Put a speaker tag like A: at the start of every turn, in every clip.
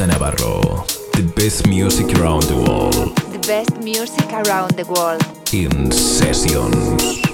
A: J Navarro, the best music around the world
B: The best music around the world.
A: in sessions.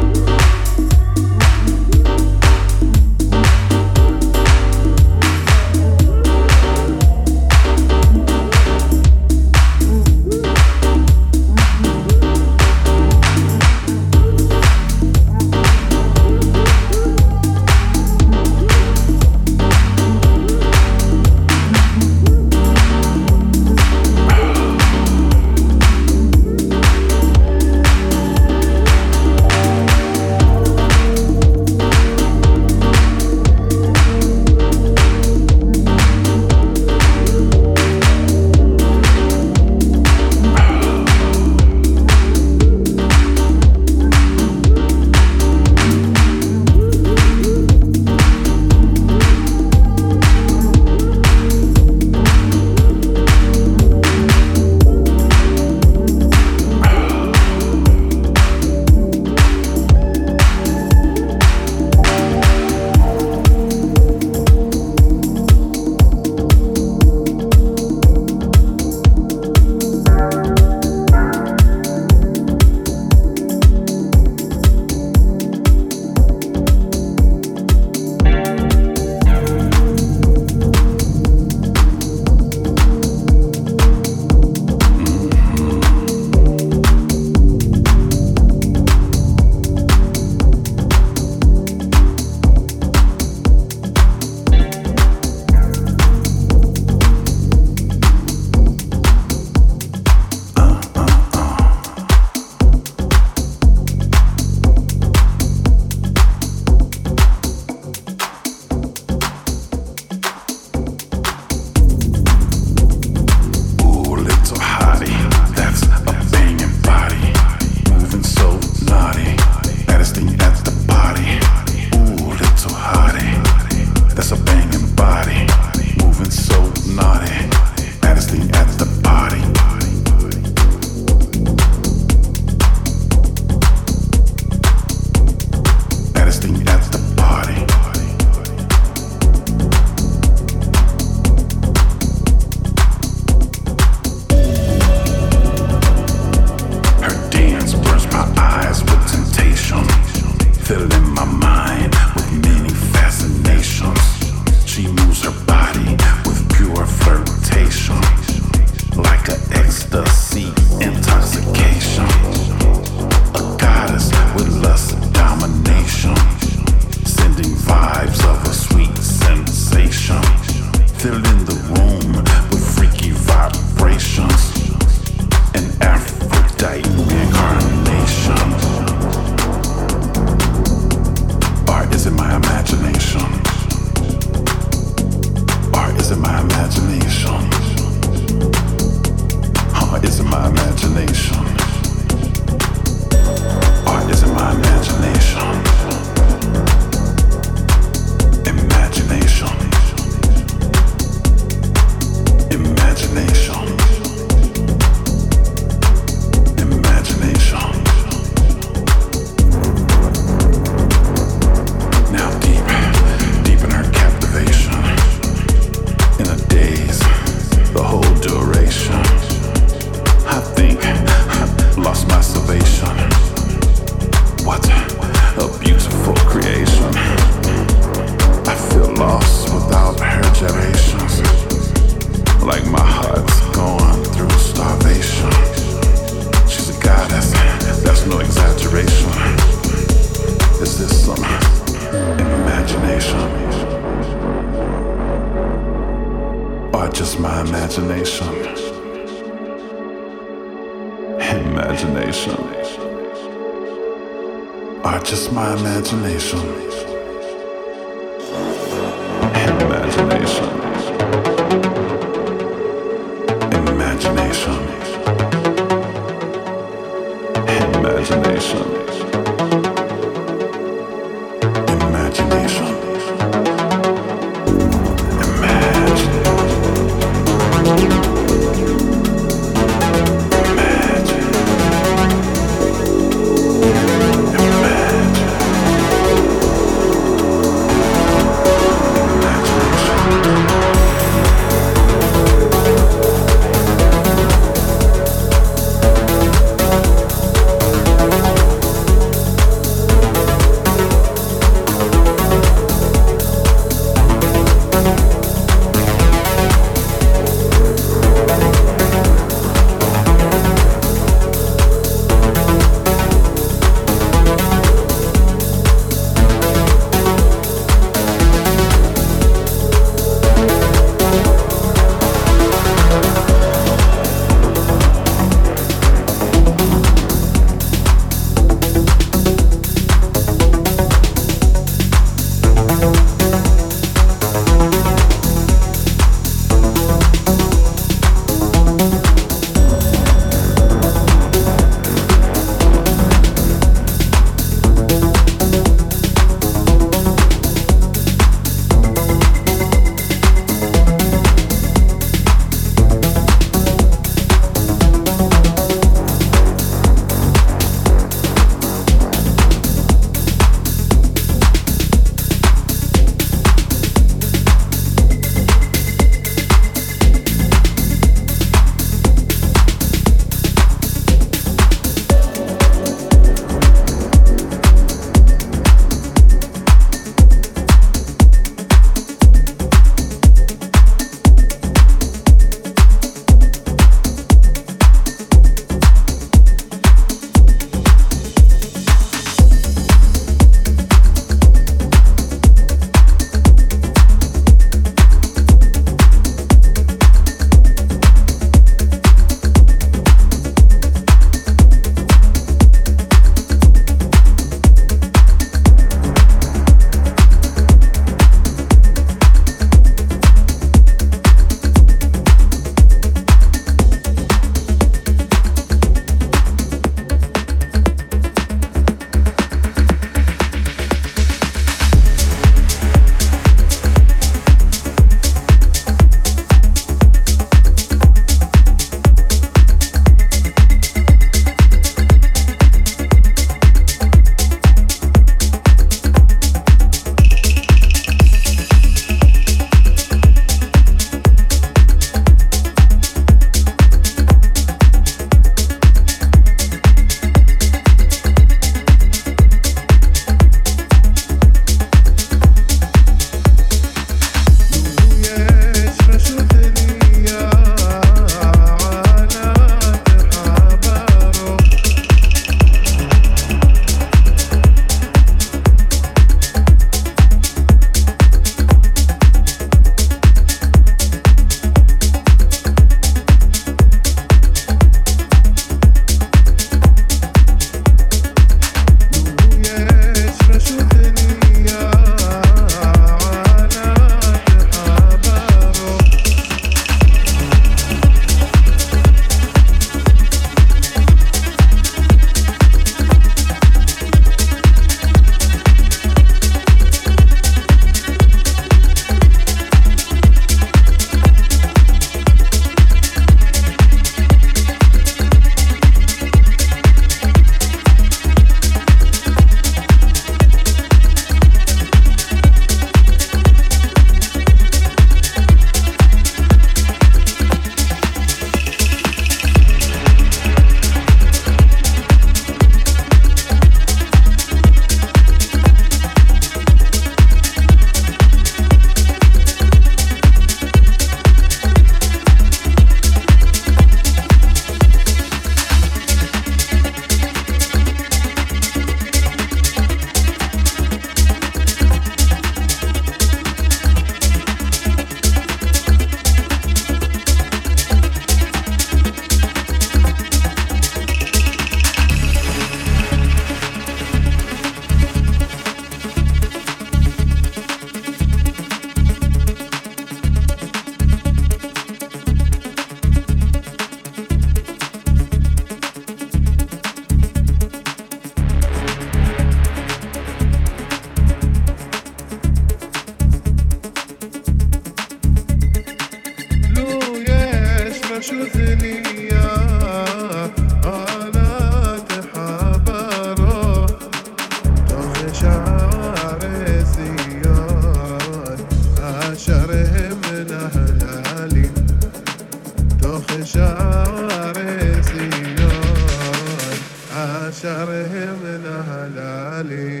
B: شهرهم من هلالي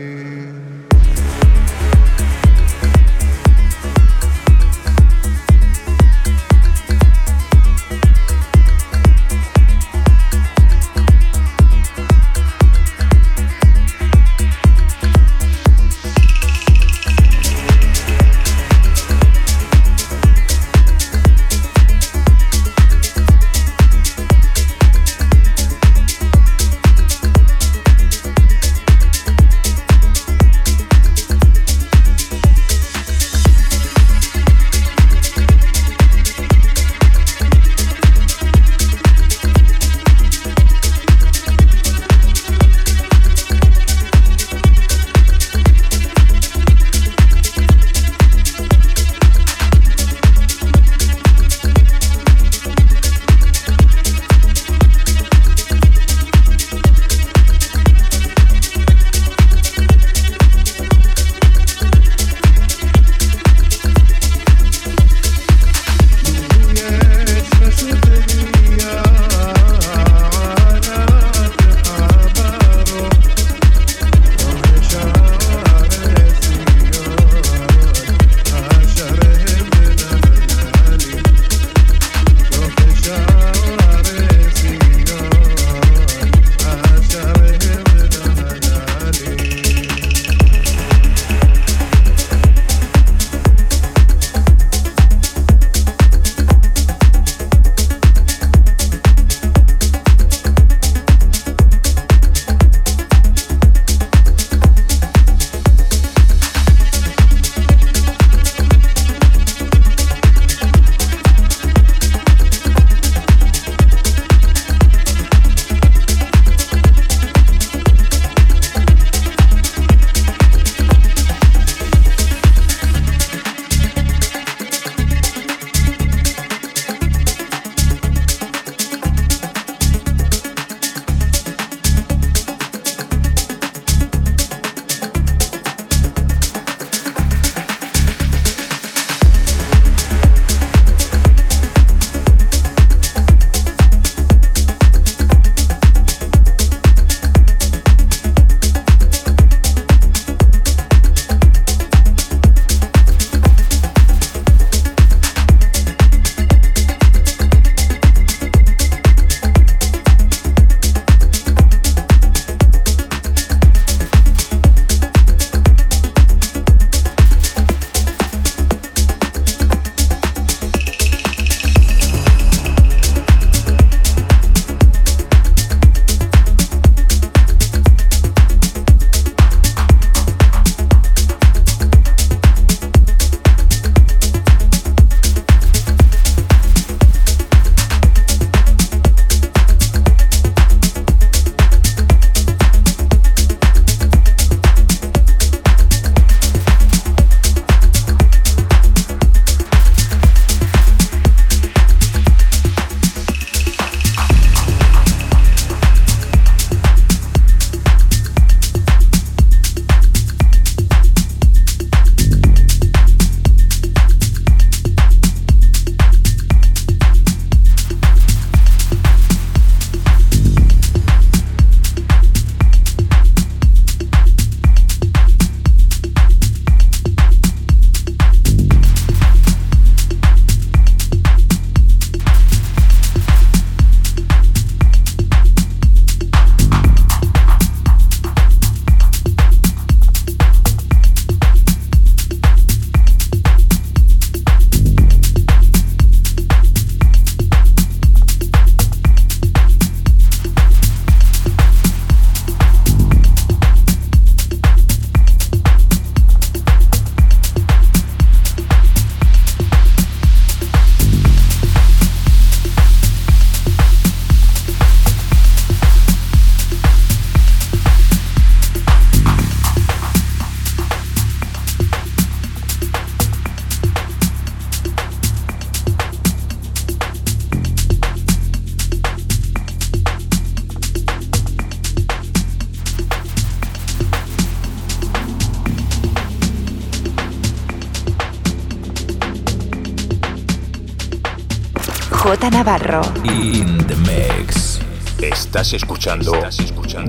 B: Navarro.
C: In the mix.
D: Estás escuchando,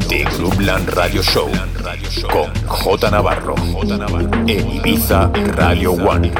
D: The Groupland Radio Show con J Navarro en Ibiza Radio One.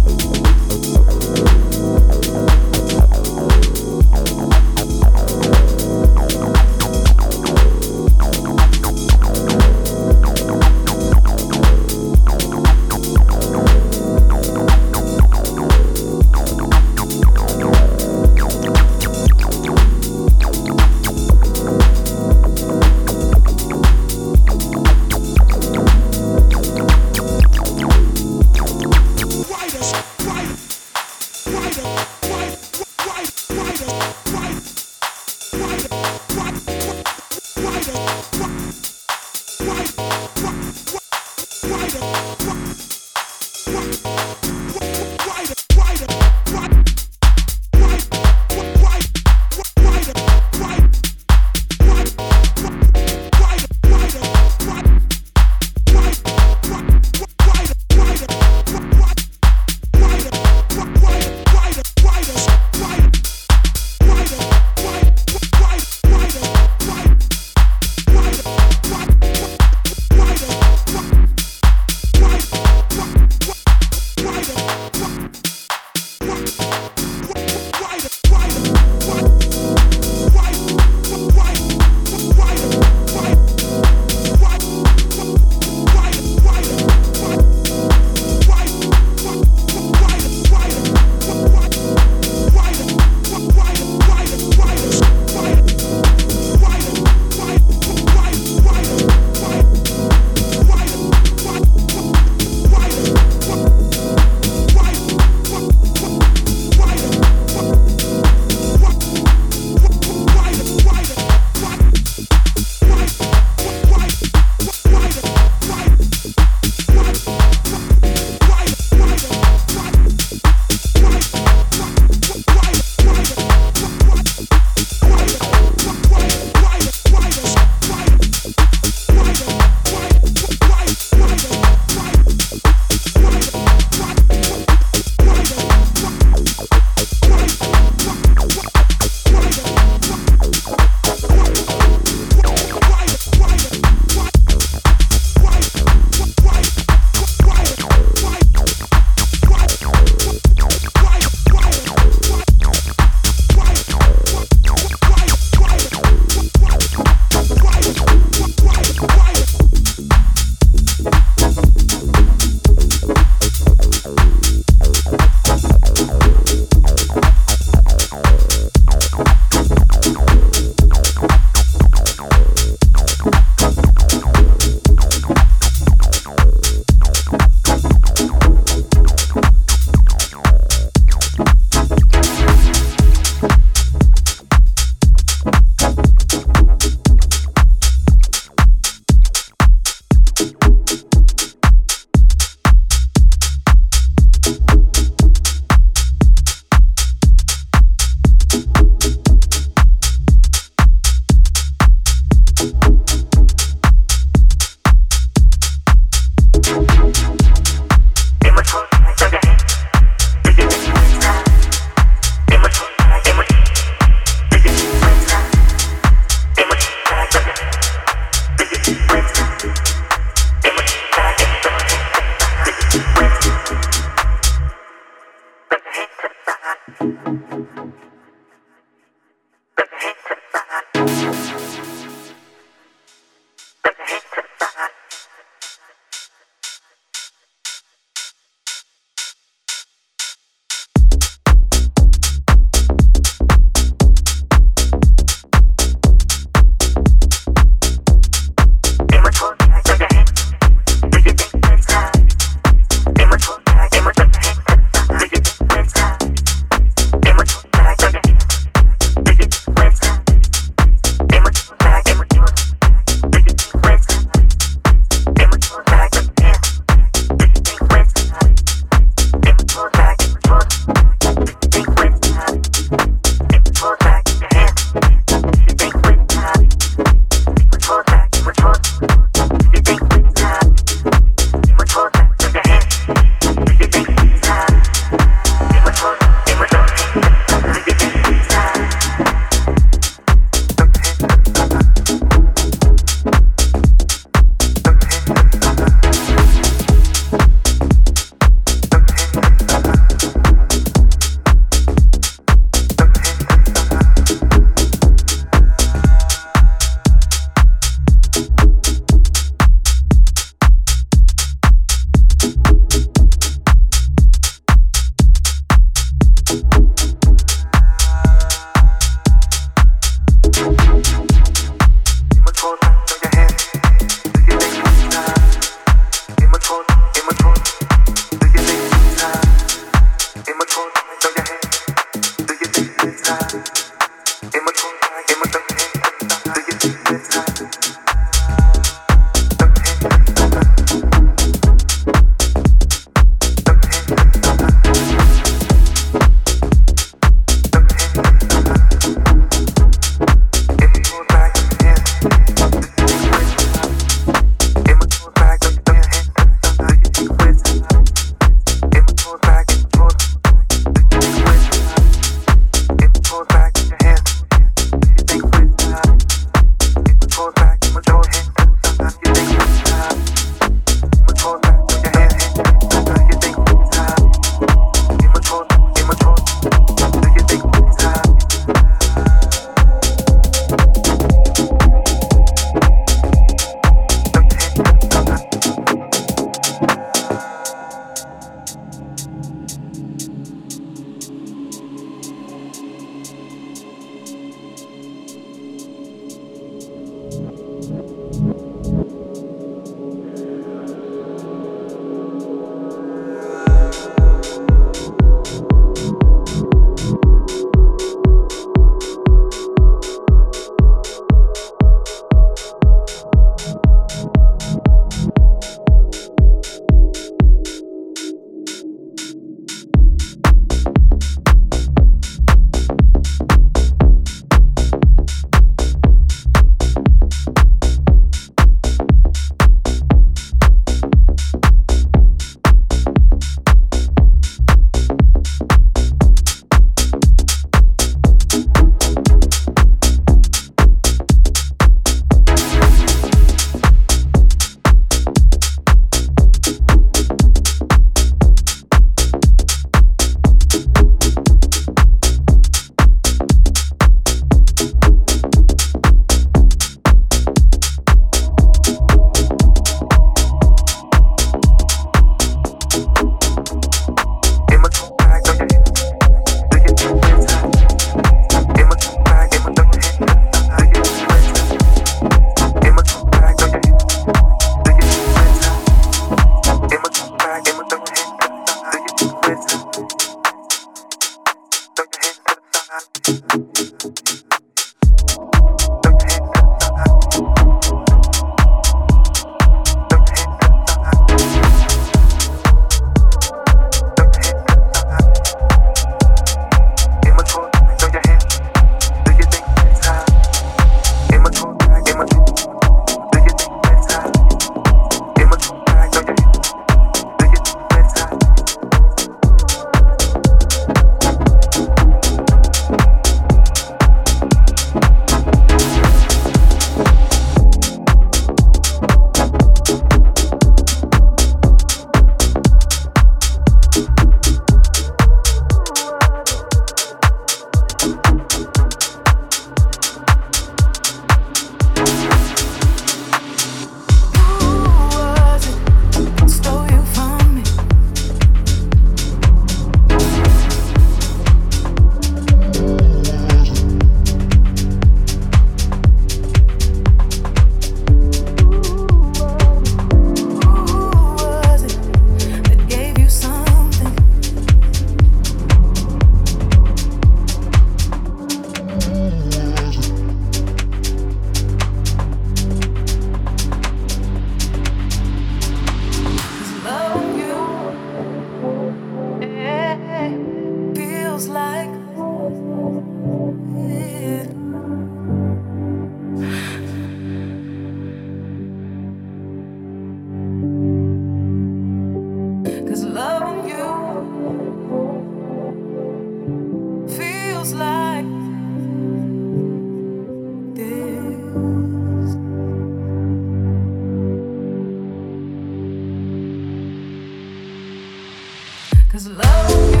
C: Estás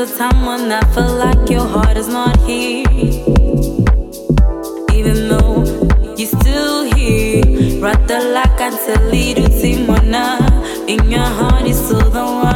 E: a time when I feel like your heart is not here. Even though you're still here. Rather like I'm silly to see one In your heart, you're still the one.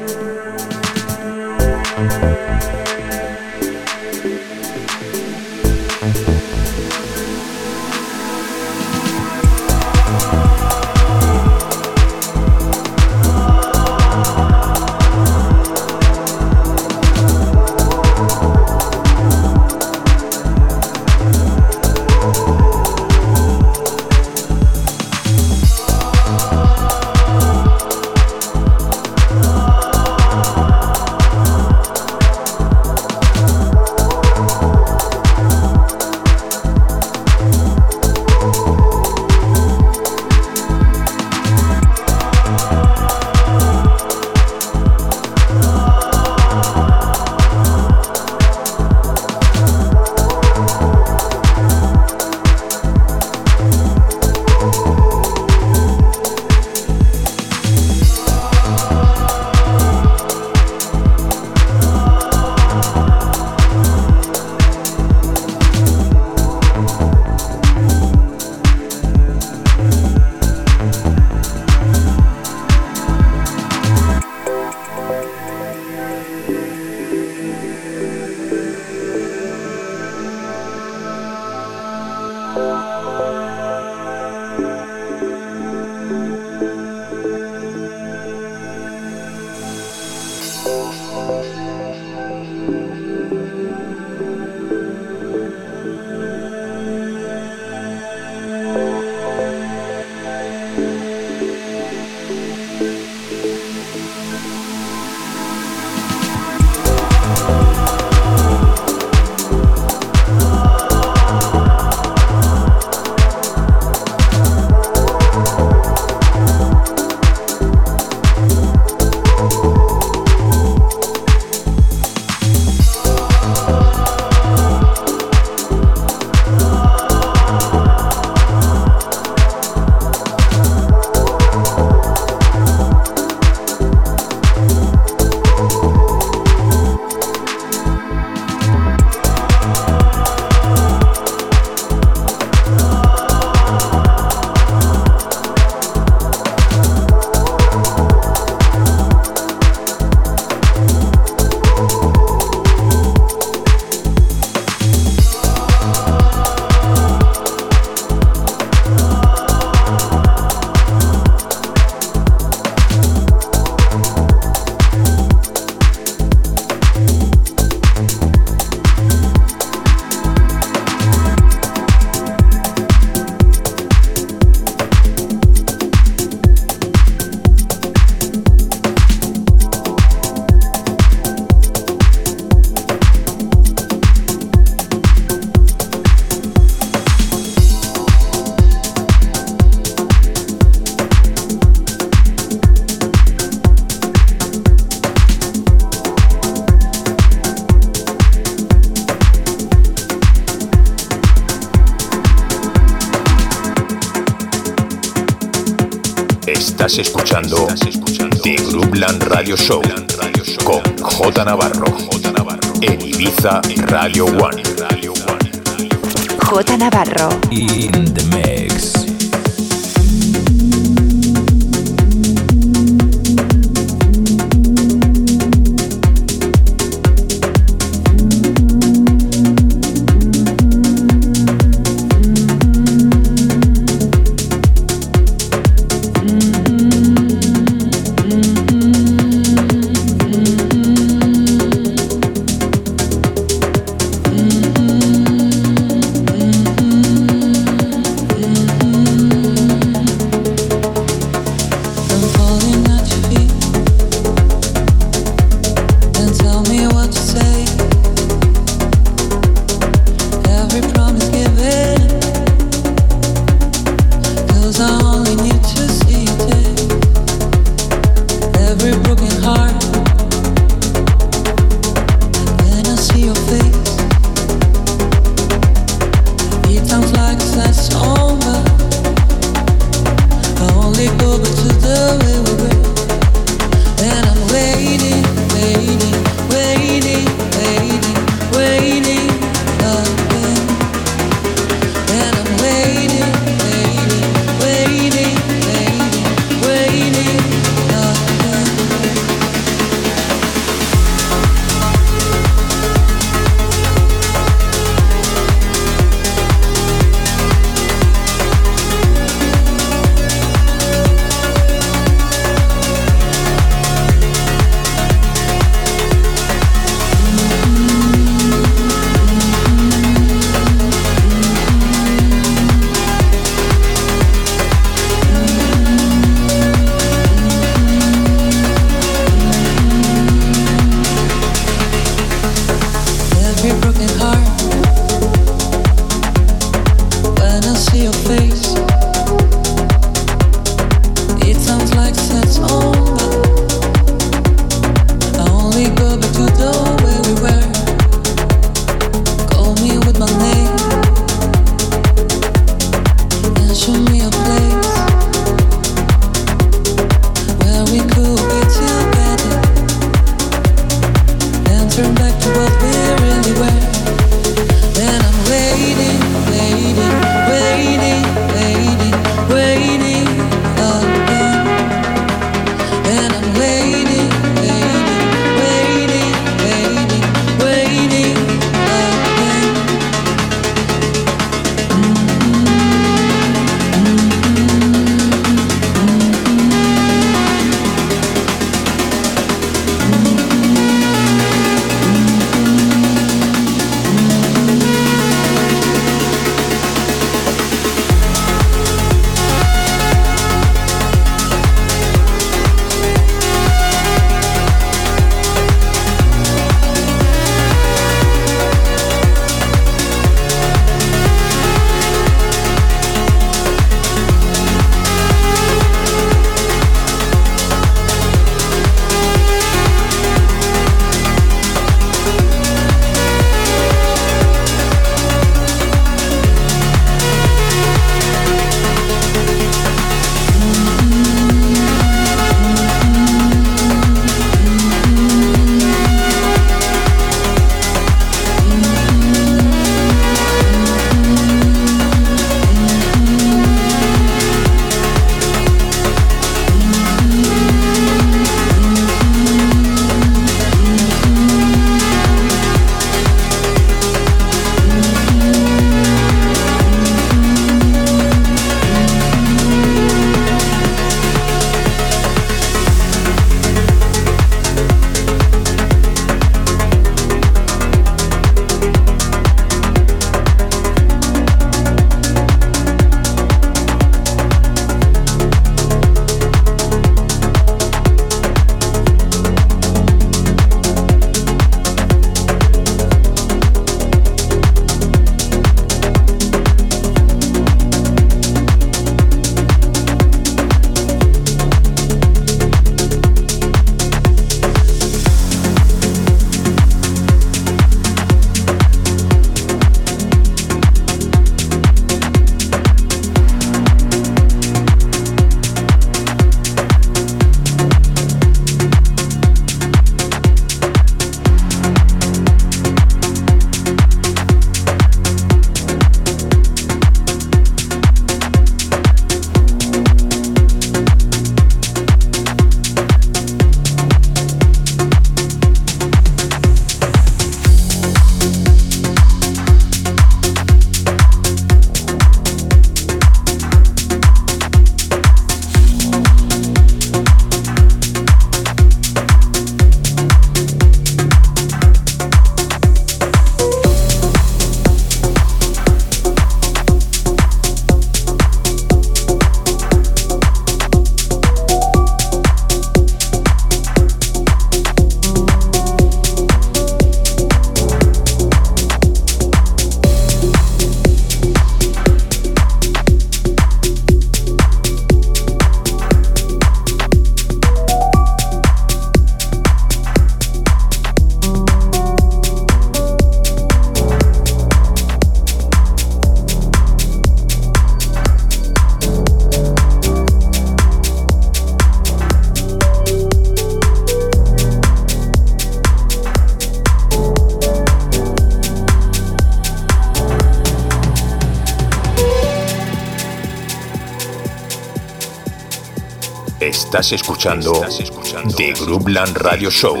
F: Estás escuchando, Estás escuchando The
G: Groupland
D: Radio Show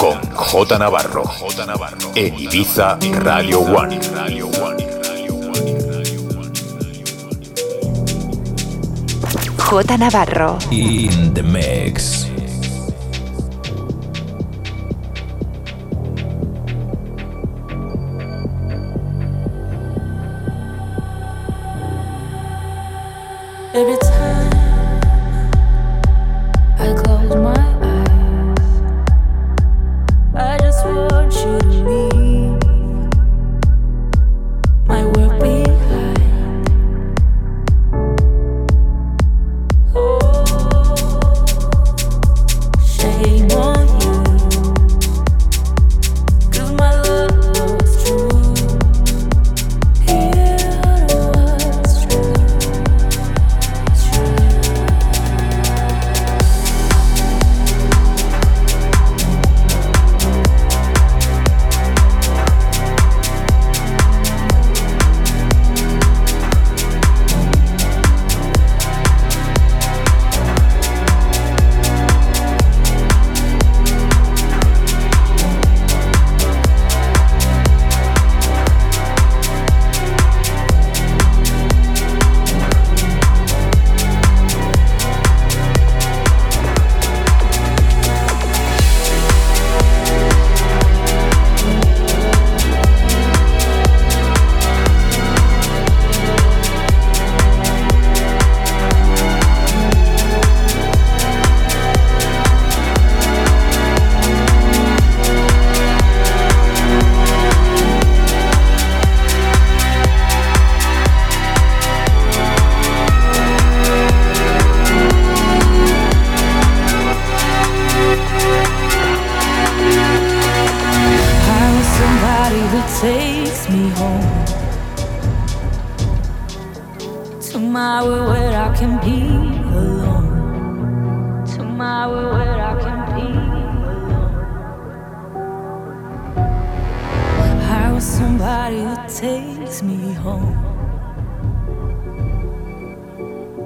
D: con J Navarro,
B: J Navarro
D: en Ibiza Radio One.
B: J Navarro
C: in the mix.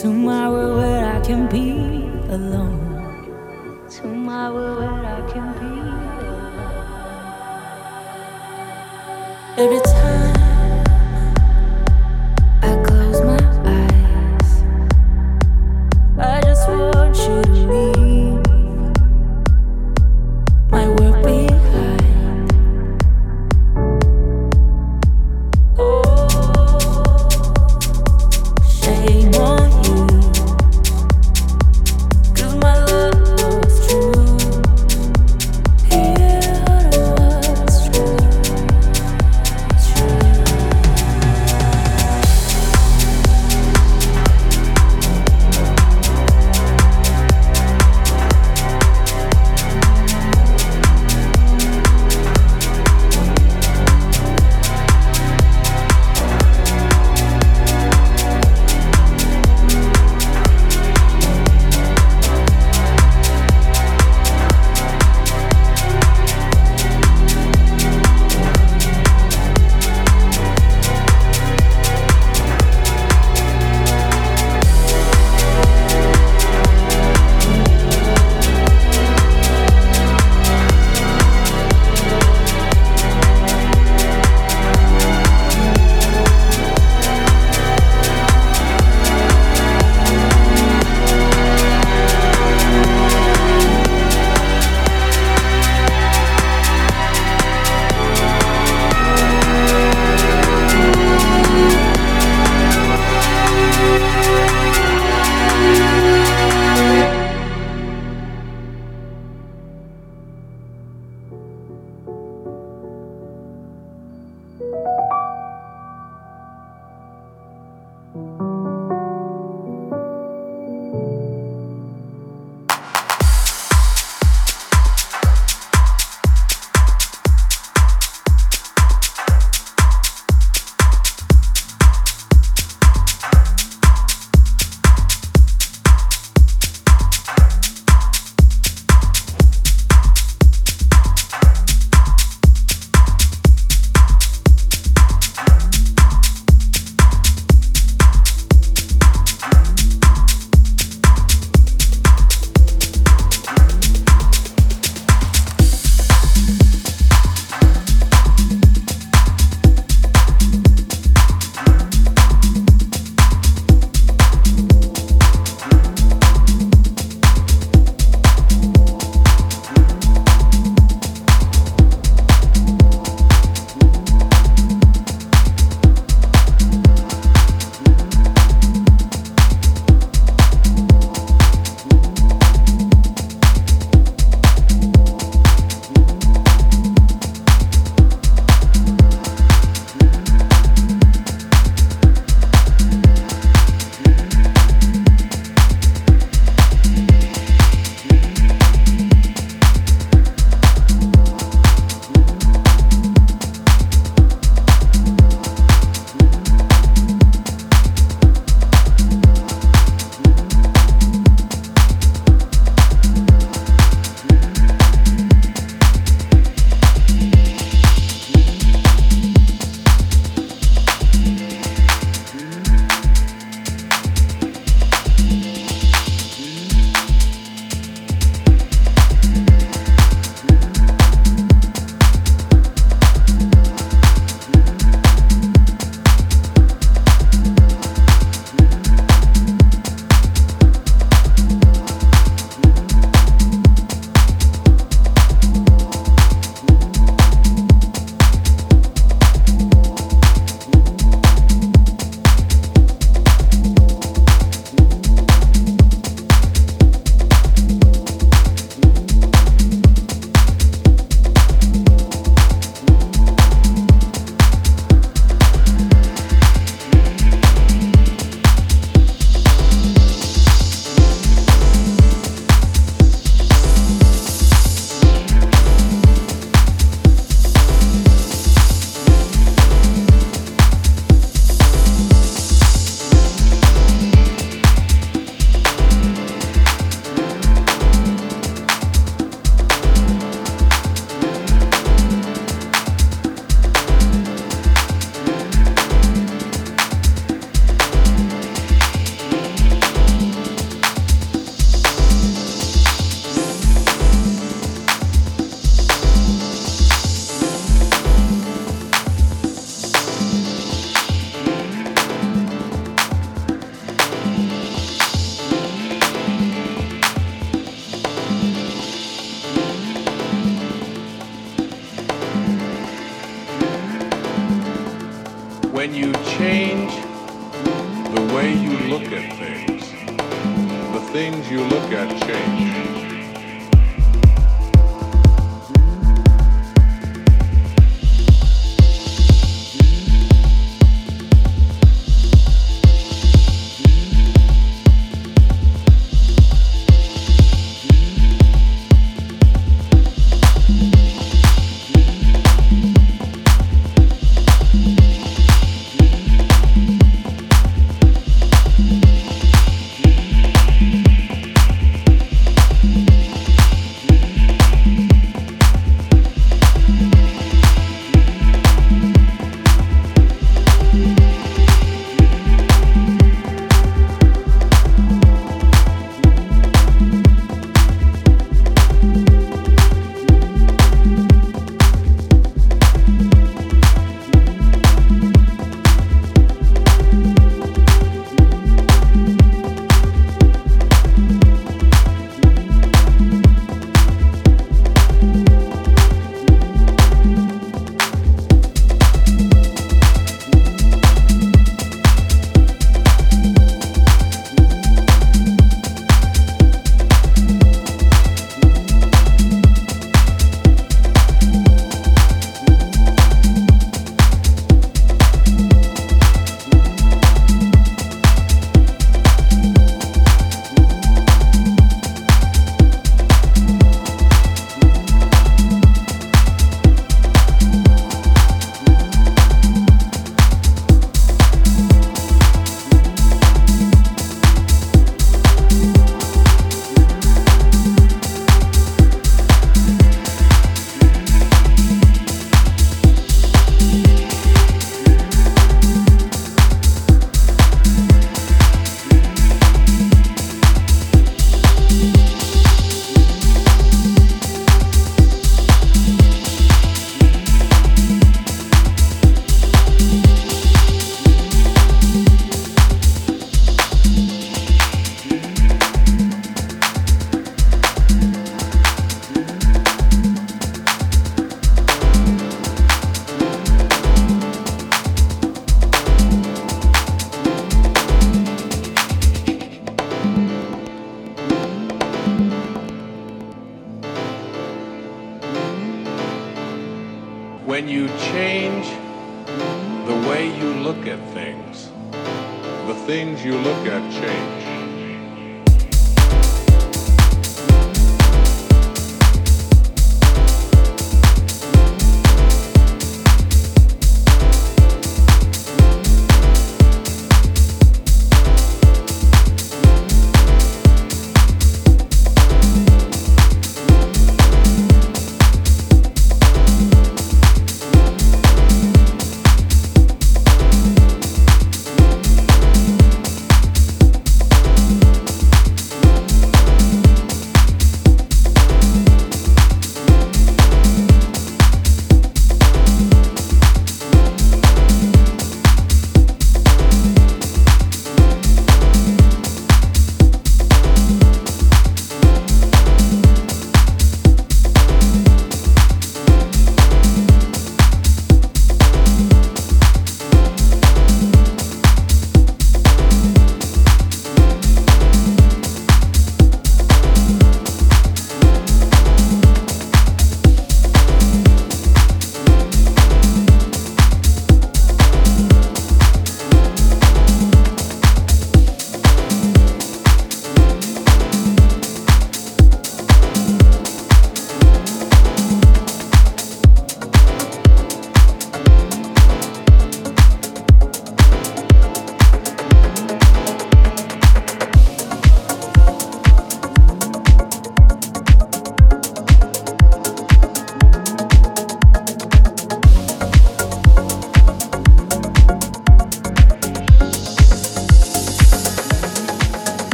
E: Tomorrow where I can be alone. Tomorrow where I can be alone. Every time.